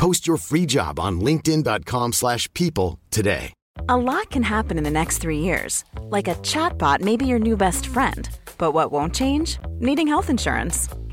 Post your free job on linkedin.com/people slash people today. A lot can happen in the next three years. Like a chatbot may be your new best friend. But what won't change? Needing health insurance.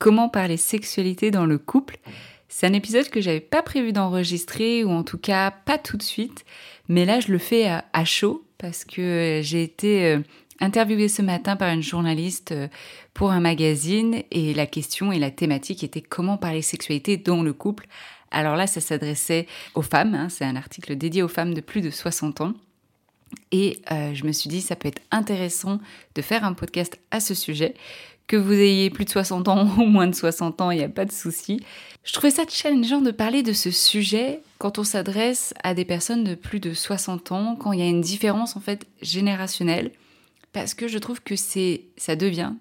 Comment parler sexualité dans le couple. C'est un épisode que j'avais pas prévu d'enregistrer ou en tout cas pas tout de suite, mais là je le fais à, chaud parce que j'ai été euh, interviewée ce matin par une journaliste euh, pour un magazine et la question et la thématique était comment parler sexualité dans le couple. Alors là, ça s'adressait aux femmes, hein, c'est un article dédié aux femmes de plus de 60 ans. Et euh, je me suis dit, ça peut être intéressant de faire un podcast à ce sujet. Que vous ayez plus de 60 ans ou moins de 60 ans, il n'y a pas de souci. Je trouvais ça challengeant de parler de ce sujet quand on s'adresse à des personnes de plus de 60 ans, quand il y a une différence en fait générationnelle, parce que je trouve que c'est, ça devient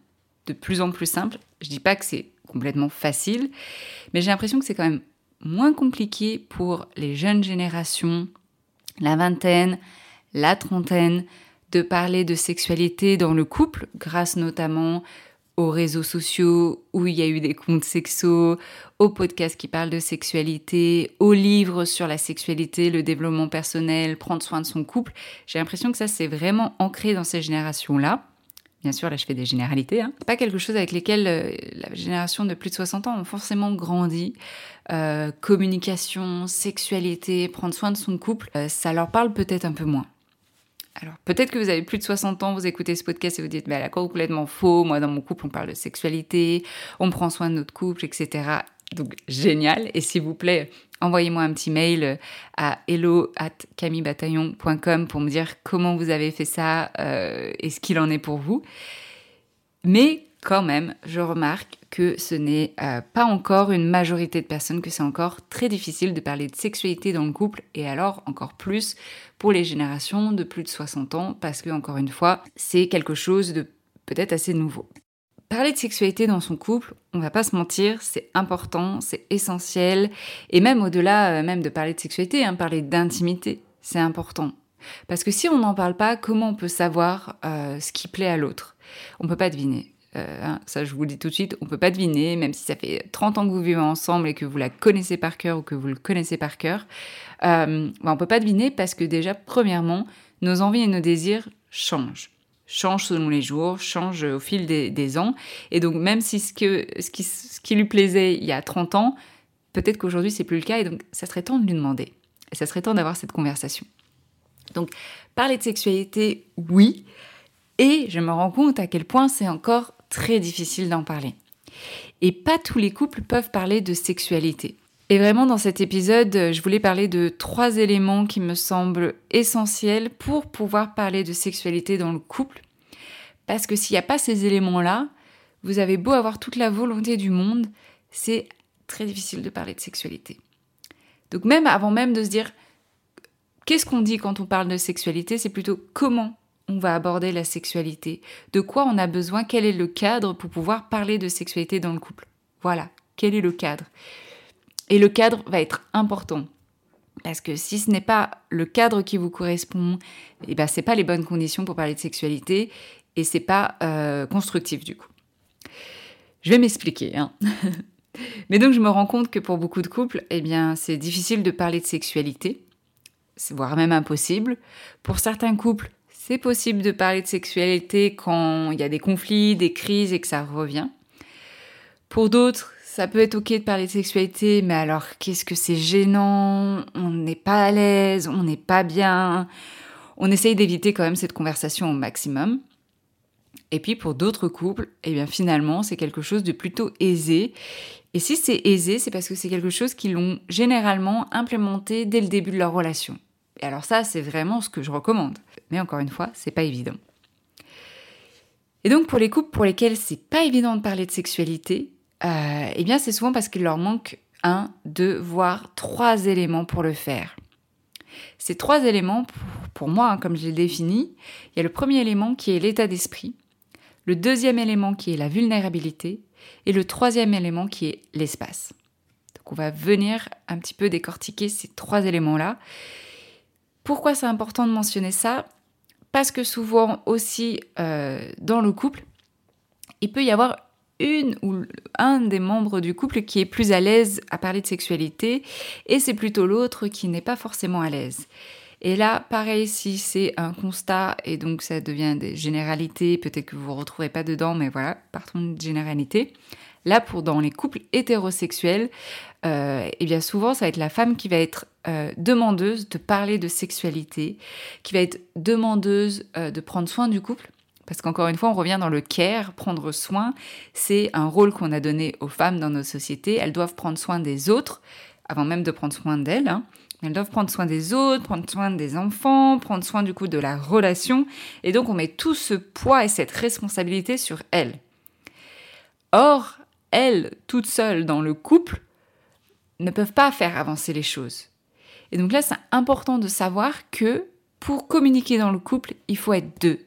de plus en plus simple. Je dis pas que c'est complètement facile, mais j'ai l'impression que c'est quand même moins compliqué pour les jeunes générations, la vingtaine, la trentaine, de parler de sexualité dans le couple, grâce notamment aux réseaux sociaux où il y a eu des comptes sexos, aux podcasts qui parlent de sexualité, aux livres sur la sexualité, le développement personnel, prendre soin de son couple. J'ai l'impression que ça, c'est vraiment ancré dans ces générations-là. Bien sûr, là, je fais des généralités. Hein. Pas quelque chose avec lesquels euh, la génération de plus de 60 ans ont forcément grandi. Euh, communication, sexualité, prendre soin de son couple, euh, ça leur parle peut-être un peu moins. Alors peut-être que vous avez plus de 60 ans, vous écoutez ce podcast et vous dites, mais elle a complètement faux, moi dans mon couple on parle de sexualité, on prend soin de notre couple, etc. Donc génial, et s'il vous plaît, envoyez-moi un petit mail à hello at pour me dire comment vous avez fait ça euh, et ce qu'il en est pour vous. Mais quand même, je remarque que ce n'est euh, pas encore une majorité de personnes, que c'est encore très difficile de parler de sexualité dans le couple, et alors encore plus pour les générations de plus de 60 ans, parce que, encore une fois, c'est quelque chose de peut-être assez nouveau. Parler de sexualité dans son couple, on va pas se mentir, c'est important, c'est essentiel, et même au-delà euh, même de parler de sexualité, hein, parler d'intimité, c'est important. Parce que si on n'en parle pas, comment on peut savoir euh, ce qui plaît à l'autre? On peut pas deviner. Euh, hein, ça, je vous le dis tout de suite, on peut pas deviner, même si ça fait 30 ans que vous vivez ensemble et que vous la connaissez par cœur ou que vous le connaissez par cœur. Euh, ben, on peut pas deviner parce que déjà, premièrement, nos envies et nos désirs changent changent selon les jours, changent au fil des, ans. Et donc, même si ce, que, ce, qui, ce qui lui plaisait il y a 30 ans, Peut-être qu'aujourd'hui c'est plus le cas et donc ça serait temps de lui demander. Et ça serait temps d'avoir cette conversation. Donc parler de sexualité, oui, et je me rends compte à quel point c'est encore très difficile d'en parler. Et pas tous les couples peuvent parler de sexualité. Et vraiment, dans cet épisode, je voulais parler de trois éléments qui me semblent essentiels pour pouvoir parler de sexualité dans le couple. Parce que s'il n'y a pas ces éléments-là, vous avez beau avoir toute la volonté du monde, c'est très difficile de parler de sexualité. Donc même avant même de se dire qu'est-ce qu'on dit quand on parle de sexualité, c'est plutôt comment on va aborder la sexualité, de quoi on a besoin, quel est le cadre pour pouvoir parler de sexualité dans le couple? Voilà, quel est le cadre? Et le cadre va être important. Parce que si ce n'est pas le cadre qui vous correspond, eh ben c'est pas les bonnes conditions pour parler de sexualité et c'est pas euh, constructif du coup. Je vais m'expliquer. Hein. Mais donc je me rends compte que pour beaucoup de couples, eh bien c'est difficile de parler de sexualité, voire même impossible. Pour certains couples, c'est possible de parler de sexualité quand il y a des conflits, des crises et que ça revient. Pour d'autres, ça peut être ok de parler de sexualité, mais alors qu'est-ce que c'est gênant, on n'est pas à l'aise, on n'est pas bien. On essaye d'éviter quand même cette conversation au maximum. Et puis pour d'autres couples, eh bien finalement, c'est quelque chose de plutôt aisé. Et si c'est aisé, c'est parce que c'est quelque chose qu'ils l'ont généralement implémenté dès le début de leur relation. Et alors ça, c'est vraiment ce que je recommande. Mais encore une fois, c'est pas évident. Et donc pour les couples pour lesquels c'est pas évident de parler de sexualité, euh, eh bien c'est souvent parce qu'il leur manque un, deux, voire trois éléments pour le faire. Ces trois éléments, pour, moi, hein, comme je l'ai défini, il y a le premier élément qui est l'état d'esprit, le deuxième élément qui est la vulnérabilité, et le troisième élément qui est l'espace. Donc on va venir un petit peu décortiquer ces trois éléments-là pourquoi c'est important de mentionner ça? Parce que souvent aussi euh, dans le couple, il peut y avoir une ou un des membres du couple qui est plus à l'aise à parler de sexualité et c'est plutôt l'autre qui n'est pas forcément à l'aise. Et là, pareil, si c'est un constat et donc ça devient des généralités, peut-être que vous ne vous retrouvez pas dedans, mais voilà, partons de généralité. Là, pour dans les couples hétérosexuels, euh, eh bien souvent, ça va être la femme qui va être euh, demandeuse de parler de sexualité, qui va être demandeuse euh, de prendre soin du couple. Parce qu'encore une fois, on revient dans le care, prendre soin, c'est un rôle qu'on a donné aux femmes dans nos sociétés. Elles doivent prendre soin des autres, avant même de prendre soin d'elles. Hein. Elles doivent prendre soin des autres, prendre soin des enfants, prendre soin du coup de la relation. Et donc on met tout ce poids et cette responsabilité sur elles. Or, elles, toutes seules dans le couple, ne peuvent pas faire avancer les choses. Et donc là, c'est important de savoir que pour communiquer dans le couple, il faut être deux.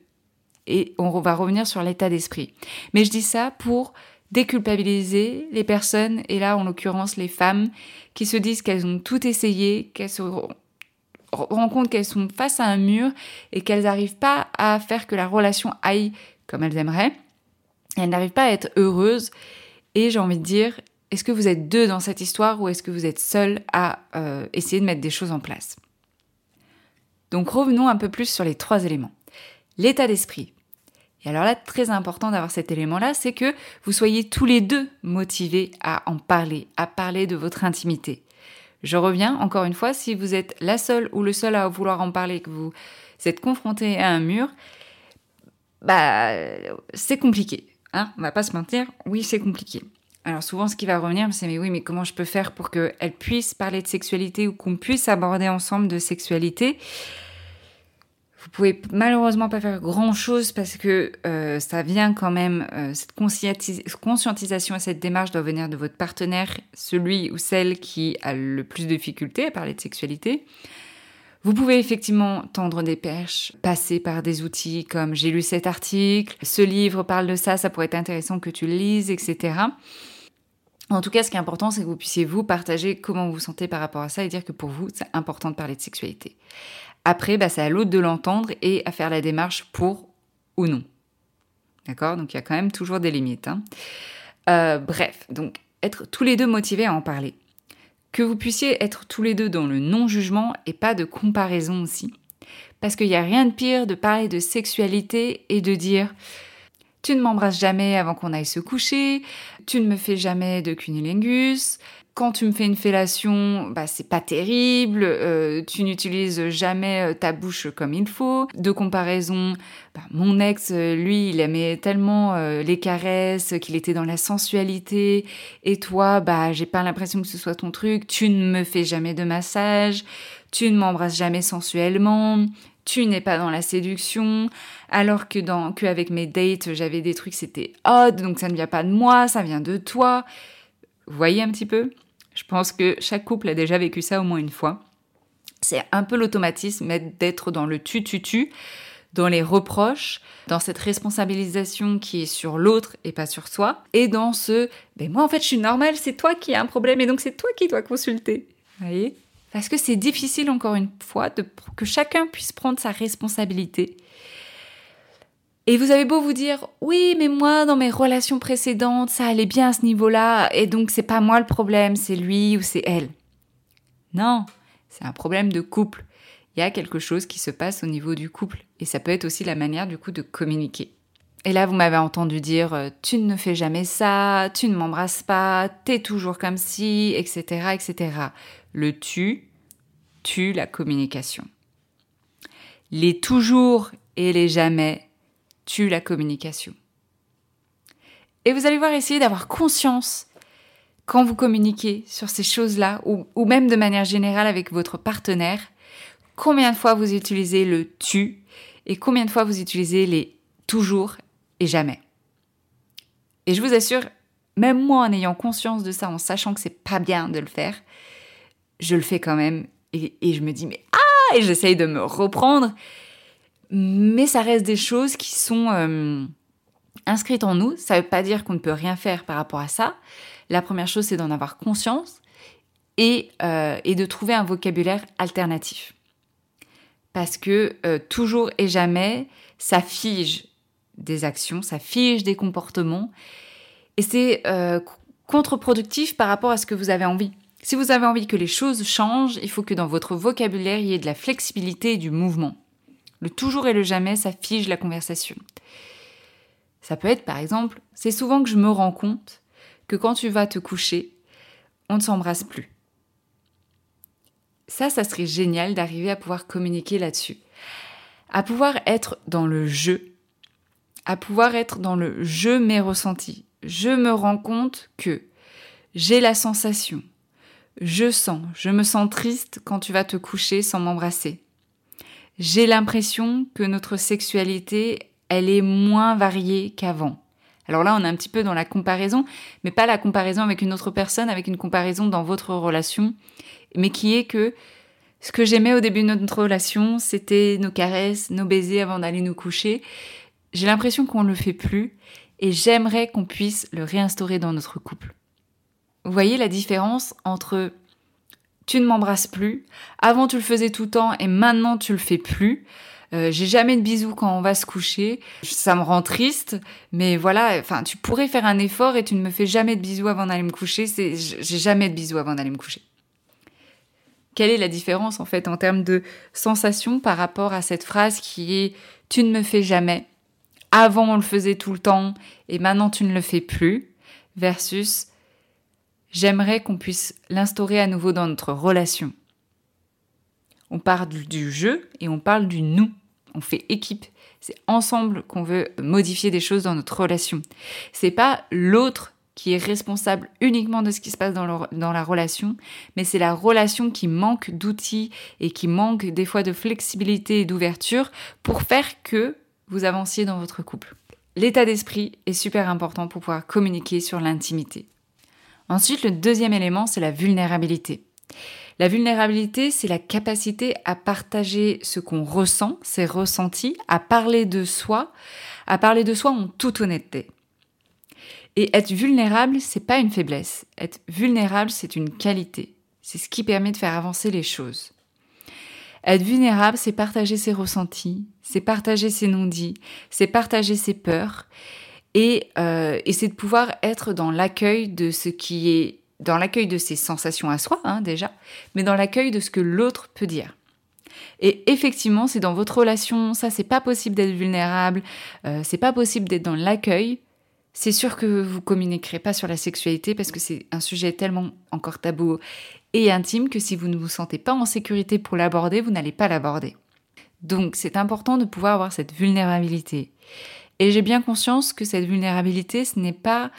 Et on va revenir sur l'état d'esprit. Mais je dis ça pour déculpabiliser les personnes, et là en l'occurrence les femmes, qui se disent qu'elles ont tout essayé, qu'elles se rendent compte qu'elles sont face à un mur et qu'elles n'arrivent pas à faire que la relation aille comme elles aimeraient. Elles n'arrivent pas à être heureuses. Et j'ai envie de dire, est-ce que vous êtes deux dans cette histoire ou est-ce que vous êtes seul à euh, essayer de mettre des choses en place? Donc revenons un peu plus sur les trois éléments. L'état d'esprit. Et alors là, très important d'avoir cet élément-là, c'est que vous soyez tous les deux motivés à en parler, à parler de votre intimité. Je reviens, encore une fois, si vous êtes la seule ou le seul à vouloir en parler, que vous êtes confronté à un mur, bah, c'est compliqué. Hein On va pas se mentir, oui, c'est compliqué. Alors souvent, ce qui va revenir, c'est mais oui, mais comment je peux faire pour qu'elle puisse parler de sexualité ou qu'on puisse aborder ensemble de sexualité? Vous pouvez malheureusement pas faire grand-chose parce que euh, ça vient quand même, euh, cette conscientisation et cette démarche doit venir de votre partenaire, celui ou celle qui a le plus de difficultés à parler de sexualité. Vous pouvez effectivement tendre des perches, passer par des outils comme j'ai lu cet article, ce livre parle de ça, ça pourrait être intéressant que tu le lises, etc. En tout cas, ce qui est important, c'est que vous puissiez vous partager comment vous vous sentez par rapport à ça et dire que pour vous, c'est important de parler de sexualité. Après, bah, c'est à l'autre de l'entendre et à faire la démarche pour ou non. D'accord? Donc il y a quand même toujours des limites. Hein. Euh, bref, donc être tous les deux motivés à en parler. Que vous puissiez être tous les deux dans le non-jugement et pas de comparaison aussi. Parce qu'il n'y a rien de pire de parler de sexualité et de dire tu ne m'embrasses jamais avant qu'on aille se coucher, tu ne me fais jamais de cunilingus, quand tu me fais une fellation, bah c'est pas terrible, euh, tu n'utilises jamais euh, ta bouche comme il faut. De comparaison, bah, mon ex, euh, lui, il aimait tellement les caresses qu'il était dans la sensualité, et toi, bah j'ai pas l'impression que ce soit ton truc. Tu ne me fais jamais de massage, tu ne m'embrasses jamais sensuellement. Tu n'es pas dans la séduction, alors que dans que avec mes dates j'avais des trucs c'était odd donc ça ne vient pas de moi, ça vient de toi. Vous voyez un petit peu? Je pense que chaque couple a déjà vécu ça au moins une fois. C'est un peu l'automatisme d'être dans le tu-tu-tu, dans les reproches, dans cette responsabilisation qui est sur l'autre et pas sur soi, et dans ce ben moi en fait je suis normale, c'est toi qui as un problème et donc c'est toi qui dois consulter. Vous voyez? Parce que c'est difficile encore une fois que chacun puisse prendre sa responsabilité et vous avez beau vous dire, oui, mais moi, dans mes relations précédentes, ça allait bien à ce niveau-là, et donc c'est pas moi le problème, c'est lui ou c'est elle. Non, c'est un problème de couple. Il y a quelque chose qui se passe au niveau du couple, et ça peut être aussi la manière du coup de communiquer. Et là, vous m'avez entendu dire, euh, tu ne fais jamais ça, tu ne m'embrasses pas, t'es toujours comme si, etc., etc. Le tu tue la communication. Les toujours et les jamais tue la communication. Et vous allez voir essayer d'avoir conscience quand vous communiquez sur ces choses-là, ou, ou, même de manière générale avec votre partenaire, combien de fois vous utilisez le tu et combien de fois vous utilisez les toujours et jamais. Et je vous assure, même moi en ayant conscience de ça, en sachant que c'est pas bien de le faire, je le fais quand même et, je me dis mais ah et j'essaye de me reprendre mais ça reste des choses qui sont euh, inscrites en nous. Ça veut pas dire qu'on ne peut rien faire par rapport à ça. La première chose, c'est d'en avoir conscience et, euh, de trouver un vocabulaire alternatif. Parce que euh, toujours et jamais, ça fige des actions, ça fige des comportements, et c'est contre-productif par rapport à ce que vous avez envie. Si vous avez envie que les choses changent, il faut que dans votre vocabulaire, il y ait de la flexibilité et du mouvement. Le toujours et le jamais, ça fige la conversation. Ça peut être par exemple, c'est souvent que je me rends compte que quand tu vas te coucher, on ne s'embrasse plus. Ça, ça serait génial d'arriver à pouvoir communiquer là-dessus. À pouvoir être dans le jeu. À pouvoir être dans le je mes ressentis. Je me rends compte que j'ai la sensation. Je sens, je me sens triste quand tu vas te coucher sans m'embrasser j'ai l'impression que notre sexualité, elle est moins variée qu'avant. Alors là, on est un petit peu dans la comparaison, mais pas la comparaison avec une autre personne, avec une comparaison dans votre relation, mais qui est que ce que j'aimais au début de notre relation, c'était nos caresses, nos baisers avant d'aller nous coucher. J'ai l'impression qu'on ne le fait plus et j'aimerais qu'on puisse le réinstaurer dans notre couple. Vous voyez la différence entre tu ne m'embrasses plus. Avant, tu le faisais tout le temps et maintenant, tu le fais plus. Euh, j'ai jamais de bisous quand on va se coucher. Ça me rend triste, mais voilà. Enfin, tu pourrais faire un effort et tu ne me fais jamais de bisous avant d'aller me coucher. C'est, j'ai jamais de bisous avant d'aller me coucher. Quelle est la différence en fait en termes de sensation par rapport à cette phrase qui est tu ne me fais jamais. Avant on le faisait tout le temps et maintenant tu ne le fais plus versus j'aimerais qu'on puisse l'instaurer à nouveau dans notre relation. On parle du jeu et on parle du nous. On fait équipe. C'est ensemble qu'on veut modifier des choses dans notre relation. C'est pas l'autre qui est responsable uniquement de ce qui se passe dans, dans la relation, mais c'est la relation qui manque d'outils et qui manque des fois de flexibilité et d'ouverture pour faire que vous avanciez dans votre couple. L'état d'esprit est super important pour pouvoir communiquer sur l'intimité. Ensuite, le deuxième élément, c'est la vulnérabilité. La vulnérabilité, c'est la capacité à partager ce qu'on ressent, ses ressentis, à parler de soi, à parler de soi en toute honnêteté. Et être vulnérable, c'est pas une faiblesse. Être vulnérable, c'est une qualité. C'est ce qui permet de faire avancer les choses. Être vulnérable, c'est partager ses ressentis, c'est partager ses non-dits, c'est partager ses peurs, euh, et, c'est de pouvoir être dans l'accueil de ce qui est, dans l'accueil de ses sensations à soi, hein, déjà, mais dans l'accueil de ce que l'autre peut dire. Et effectivement, c'est dans votre relation, ça, c'est pas possible d'être vulnérable, euh, c'est pas possible d'être dans l'accueil, C'est sûr que vous communiquerez pas sur la sexualité parce que c'est un sujet tellement encore tabou et intime que si vous ne vous sentez pas en sécurité pour l'aborder, vous n'allez pas l'aborder. Donc c'est important de pouvoir avoir cette vulnérabilité. Et j'ai bien conscience que cette vulnérabilité, ce n'est pas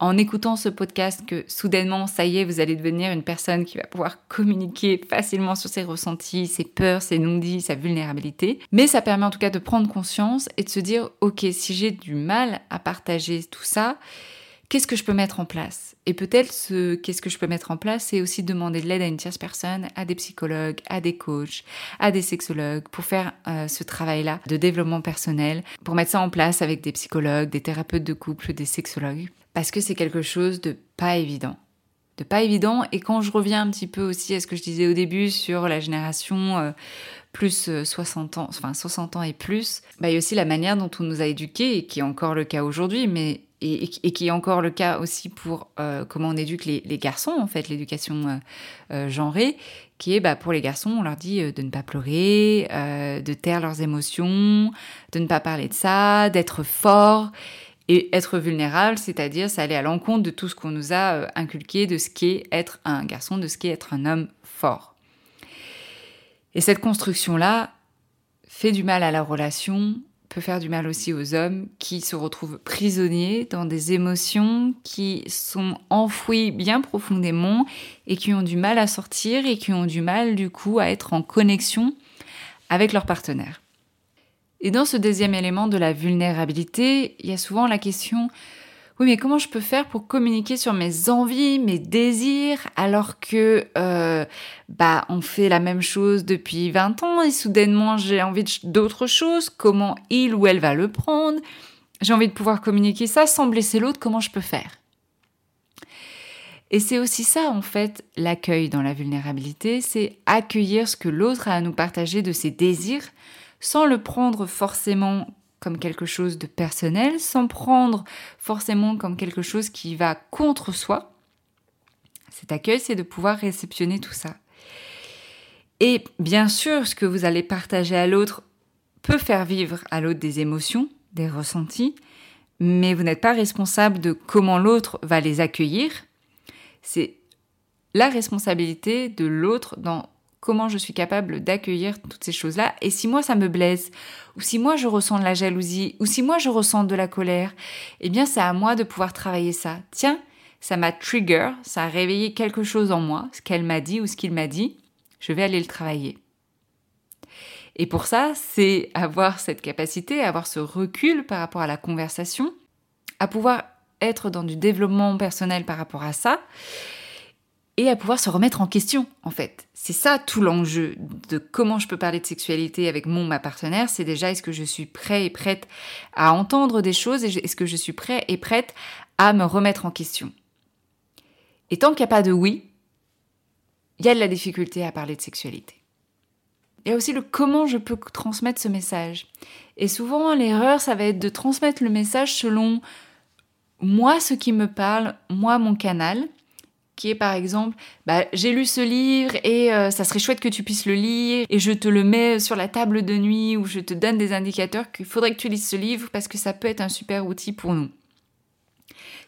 en écoutant ce podcast que soudainement, ça y est, vous allez devenir une personne qui va pouvoir communiquer facilement sur ses ressentis, ses peurs, ses non-dits, sa vulnérabilité. Mais ça permet en tout cas de prendre conscience et de se dire, ok, si j'ai du mal à partager tout ça, qu'est-ce que je peux mettre en place? Et peut-être ce qu'est-ce que je peux mettre en place, c'est aussi demander de l'aide à une tierce personne, à des psychologues, à des coachs, à des sexologues pour faire euh, ce travail-là de développement personnel, pour mettre ça en place avec des psychologues, des thérapeutes de couple, des sexologues, parce que c'est quelque chose de pas évident. De pas évident, et quand je reviens un petit peu aussi à ce que je disais au début sur la génération euh, plus 60 euh, ans, enfin 60 ans et plus, bah, il y a aussi la manière dont on nous a éduqués, et qui est encore le cas aujourd'hui, mais et, qui est encore le cas aussi pour euh, comment on éduque les, garçons, en fait, l'éducation euh, euh, genrée, qui est bah, pour les garçons, on leur dit de ne pas pleurer, de taire leurs émotions, de ne pas parler de ça, d'être fort. Et être vulnérable, c'est-à-dire ça allait à l'encontre de tout ce qu'on nous a inculqué de ce qu'est être un garçon, de ce qu'est être un homme fort. Et cette construction-là fait du mal à la relation, peut faire du mal aussi aux hommes qui se retrouvent prisonniers dans des émotions qui sont enfouies bien profondément et qui ont du mal à sortir et qui ont du mal du coup à être en connexion avec leur partenaire. Et dans ce deuxième élément de la vulnérabilité, il y a souvent la question oui, mais comment je peux faire pour communiquer sur mes envies, mes désirs, alors que euh, bah on fait la même chose depuis 20 ans et soudainement j'ai envie d'autre chose? Comment il ou elle va le prendre? J'ai envie de pouvoir communiquer ça sans blesser l'autre. Comment je peux faire? Et c'est aussi ça, en fait, l'accueil dans la vulnérabilité, c'est accueillir ce que l'autre a à nous partager de ses désirs, sans le prendre forcément comme quelque chose de personnel, sans prendre forcément comme quelque chose qui va contre soi. Cet accueil, c'est de pouvoir réceptionner tout ça. Et bien sûr, ce que vous allez partager à l'autre peut faire vivre à l'autre des émotions, des ressentis, mais vous n'êtes pas responsable de comment l'autre va les accueillir. C'est la responsabilité de l'autre dans comment je suis capable d'accueillir toutes ces choses-là. Et si moi ça me blesse, ou si moi je ressens de la jalousie, ou si moi je ressens de la colère, eh bien c'est à moi de pouvoir travailler ça. Tiens, ça m'a trigger, ça a réveillé quelque chose en moi, ce qu'elle m'a dit ou ce qu'il m'a dit, je vais aller le travailler. Et pour ça, c'est avoir cette capacité, avoir ce recul par rapport à la conversation, à pouvoir être dans du développement personnel par rapport à ça, et à pouvoir se remettre en question, en fait. C'est ça tout l'enjeu de comment je peux parler de sexualité avec mon, ma partenaire. C'est déjà est-ce que je suis prêt et prête à entendre des choses et est-ce que je suis prêt et prête à me remettre en question? Et tant qu'il n'y a pas de oui, il y a de la difficulté à parler de sexualité. Il y a aussi le comment je peux transmettre ce message. Et souvent, l'erreur, ça va être de transmettre le message selon moi, ce qui me parle, moi, mon canal, qui est par exemple, bah, j'ai lu ce livre et euh, ça serait chouette que tu puisses le lire et je te le mets sur la table de nuit ou je te donne des indicateurs qu'il faudrait que tu lises ce livre parce que ça peut être un super outil pour nous.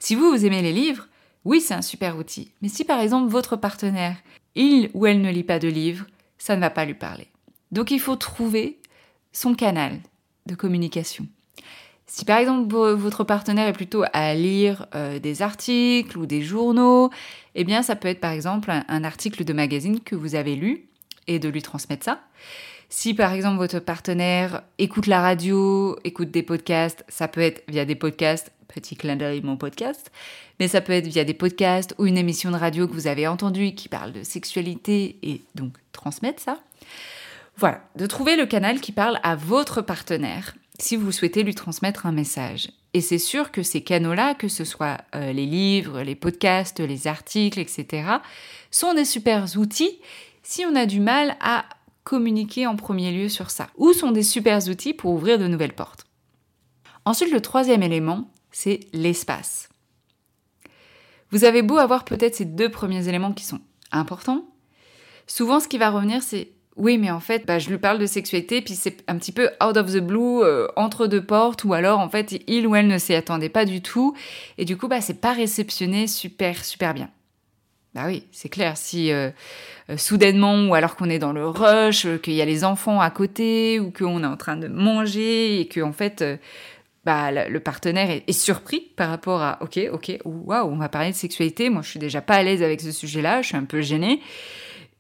Si vous, vous aimez les livres, oui, c'est un super outil. Mais si par exemple votre partenaire, il ou elle ne lit pas de livres, ça ne va pas lui parler. Donc il faut trouver son canal de communication. Si par exemple votre partenaire est plutôt à lire euh, des articles ou des journaux, eh bien ça peut être par exemple un, article de magazine que vous avez lu et de lui transmettre ça. Si par exemple votre partenaire écoute la radio, écoute des podcasts, ça peut être via des podcasts, petit clin d'œil mon podcast, mais ça peut être via des podcasts ou une émission de radio que vous avez entendue qui parle de sexualité et donc transmettre ça. Voilà, de trouver le canal qui parle à votre partenaire si vous souhaitez lui transmettre un message. Et c'est sûr que ces canaux-là, que ce soit euh, les livres, les podcasts, les articles, etc., sont des super outils si on a du mal à communiquer en premier lieu sur ça, ou sont des super outils pour ouvrir de nouvelles portes. Ensuite, le troisième élément, c'est l'espace. Vous avez beau avoir peut-être ces deux premiers éléments qui sont importants, souvent ce qui va revenir, c'est oui, mais en fait, bah, je lui parle de sexualité, puis c'est un petit peu out of the blue, euh, entre deux portes, ou alors en fait, il ou elle ne s'y attendait pas du tout, et du coup, bah, c'est pas réceptionné super, super bien. Bah oui, c'est clair, si euh, euh, soudainement, ou alors qu'on est dans le rush, qu'il y a les enfants à côté, ou qu'on est en train de manger, et que en fait, bah, le partenaire est, surpris par rapport à, ok, ok, waouh, on va parler de sexualité, moi je suis déjà pas à l'aise avec ce sujet-là, je suis un peu gênée.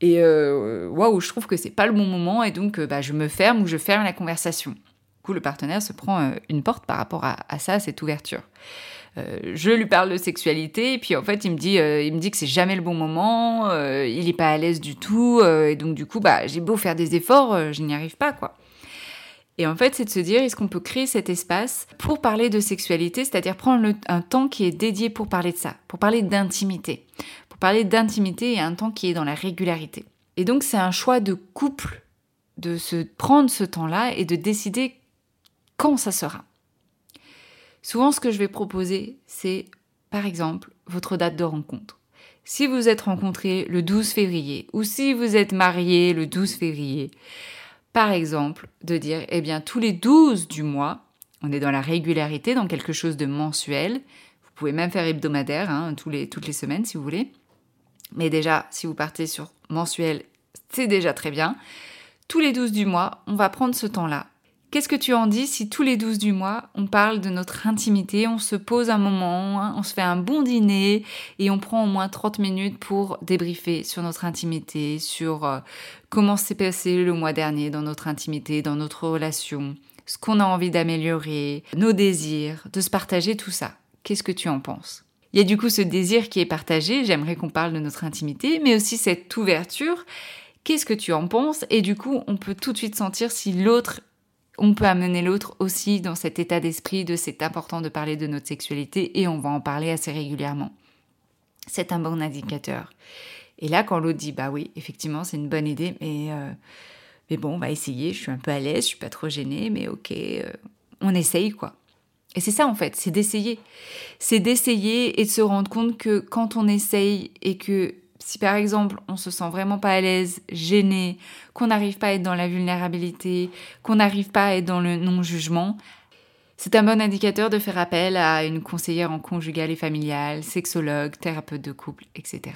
Et euh, waouh, je trouve que c'est pas le bon moment et donc euh, bah, je me ferme ou je ferme la conversation. Du coup, le partenaire se prend euh, une porte par rapport à, ça, à cette ouverture. je lui parle de sexualité et puis en fait il me dit, il me dit que c'est jamais le bon moment, il est pas à l'aise du tout et donc du coup bah j'ai beau faire des efforts, je n'y arrive pas quoi. Et en fait, c'est de se dire, est-ce qu'on peut créer cet espace pour parler de sexualité, c'est-à-dire prendre un temps qui est dédié pour parler de ça, pour parler d'intimité, parler d'intimité et un temps qui est dans la régularité. Et donc c'est un choix de couple de se prendre ce temps-là et de décider quand ça sera. Souvent ce que je vais proposer, c'est par exemple votre date de rencontre. Si vous êtes rencontré le 12 février ou si vous êtes marié le 12 février, par exemple, de dire, eh bien, tous les 12 du mois, on est dans la régularité, dans quelque chose de mensuel. Vous pouvez même faire hebdomadaire, hein, tous les, toutes les semaines si vous voulez. Mais déjà, si vous partez sur mensuel, c'est déjà très bien. Tous les 12 du mois, on va prendre ce temps-là. Qu'est-ce que tu en dis si tous les 12 du mois, on parle de notre intimité, on se pose un moment, hein, on se fait un bon dîner et on prend au moins 30 minutes pour débriefer sur notre intimité, sur euh, comment s'est passé le mois dernier dans notre intimité, dans notre relation, ce qu'on a envie d'améliorer, nos désirs, de se partager tout ça. Qu'est-ce que tu en penses? Il y a du coup ce désir qui est partagé, j'aimerais qu'on parle de notre intimité, mais aussi cette ouverture. Qu'est-ce que tu en penses? Et du coup, on peut tout de suite sentir si l'autre, on peut amener l'autre aussi dans cet état d'esprit de c'est important de parler de notre sexualité et on va en parler assez régulièrement. C'est un bon indicateur. Et là, quand l'autre dit bah oui, effectivement, c'est une bonne idée, mais, euh, mais bon, on va essayer, je suis un peu à l'aise, je suis pas trop gênée, mais ok, euh, on essaye quoi. Et c'est ça en fait, c'est d'essayer. C'est d'essayer et de se rendre compte que quand on essaye et que si par exemple on se sent vraiment pas à l'aise, gêné, qu'on n'arrive pas à être dans la vulnérabilité, qu'on n'arrive pas à être dans le non-jugement, c'est un bon indicateur de faire appel à une conseillère en conjugal et familial, sexologue, thérapeute de couple, etc.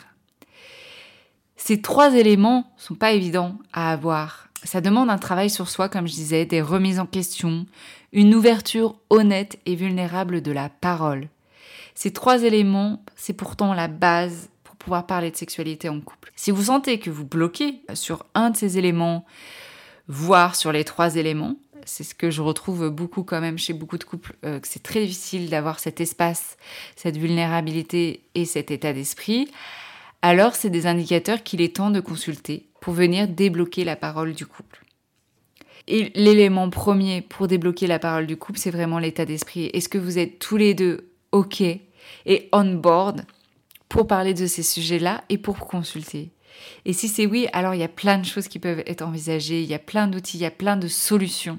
Ces trois éléments sont pas évidents à avoir. Ça demande un travail sur soi, comme je disais, des remises en question, une ouverture honnête et vulnérable de la parole. Ces trois éléments, c'est pourtant la base pour pouvoir parler de sexualité en couple. Si vous sentez que vous bloquez sur un de ces éléments, voire sur les trois éléments, c'est ce que je retrouve beaucoup quand même chez beaucoup de couples, euh, que c'est très difficile d'avoir cet espace, cette vulnérabilité et cet état d'esprit, alors c'est des indicateurs qu'il est temps de consulter pour venir débloquer la parole du couple. Et l'élément premier pour débloquer la parole du couple, c'est vraiment l'état d'esprit. Est-ce que vous êtes tous les deux OK et on board pour parler de ces sujets-là et pour consulter? Et si c'est oui, alors il y a plein de choses qui peuvent être envisagées, il y a plein d'outils, il y a plein de solutions.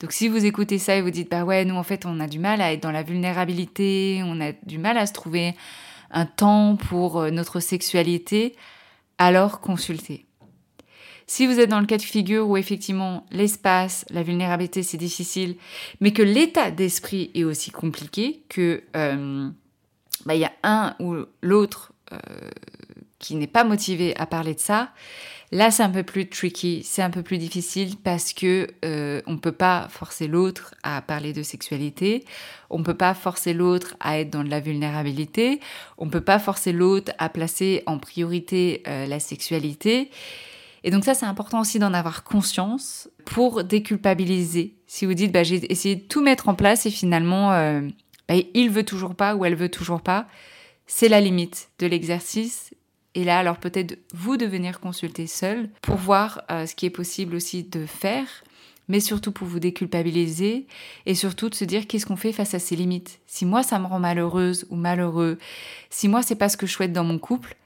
Donc si vous écoutez ça et vous dites bah ouais, nous en fait on a du mal à être dans la vulnérabilité, on a du mal à se trouver un temps pour euh, notre sexualité, alors consultez. Si vous êtes dans le cas de figure où effectivement l'espace, la vulnérabilité c'est difficile, mais que l'état d'esprit est aussi compliqué, que euh, bah, il y a un ou l'autre euh, qui n'est pas motivé à parler de ça, là c'est un peu plus tricky, c'est un peu plus difficile parce que euh, on peut pas forcer l'autre à parler de sexualité, on peut pas forcer l'autre à être dans de la vulnérabilité, on peut pas forcer l'autre à placer en priorité la sexualité. Et donc ça, c'est important aussi d'en avoir conscience pour déculpabiliser. Si vous dites, bah, j'ai essayé de tout mettre en place et finalement, euh, bah, il veut toujours pas ou elle veut toujours pas, c'est la limite de l'exercice. Et là, alors peut-être vous de venir consulter seul pour voir euh, ce qui est possible aussi de faire, mais surtout pour vous déculpabiliser et surtout de se dire qu'est-ce qu'on fait face à ces limites. Si moi ça me rend malheureuse ou malheureux, si moi c'est pas ce que je souhaite dans mon couple,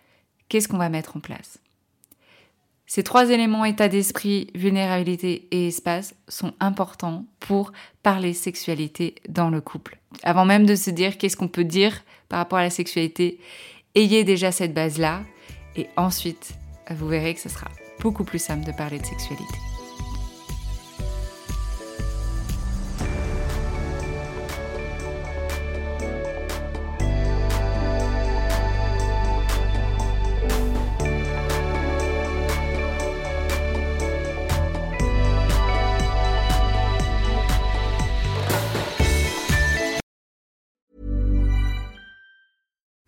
qu'est-ce qu'on va mettre en place? Ces trois éléments, état d'esprit, vulnérabilité et espace, sont importants pour parler sexualité dans le couple. Avant même de se dire qu'est-ce qu'on peut dire par rapport à la sexualité, ayez déjà cette base-là et ensuite, vous verrez que ce sera beaucoup plus simple de parler de sexualité.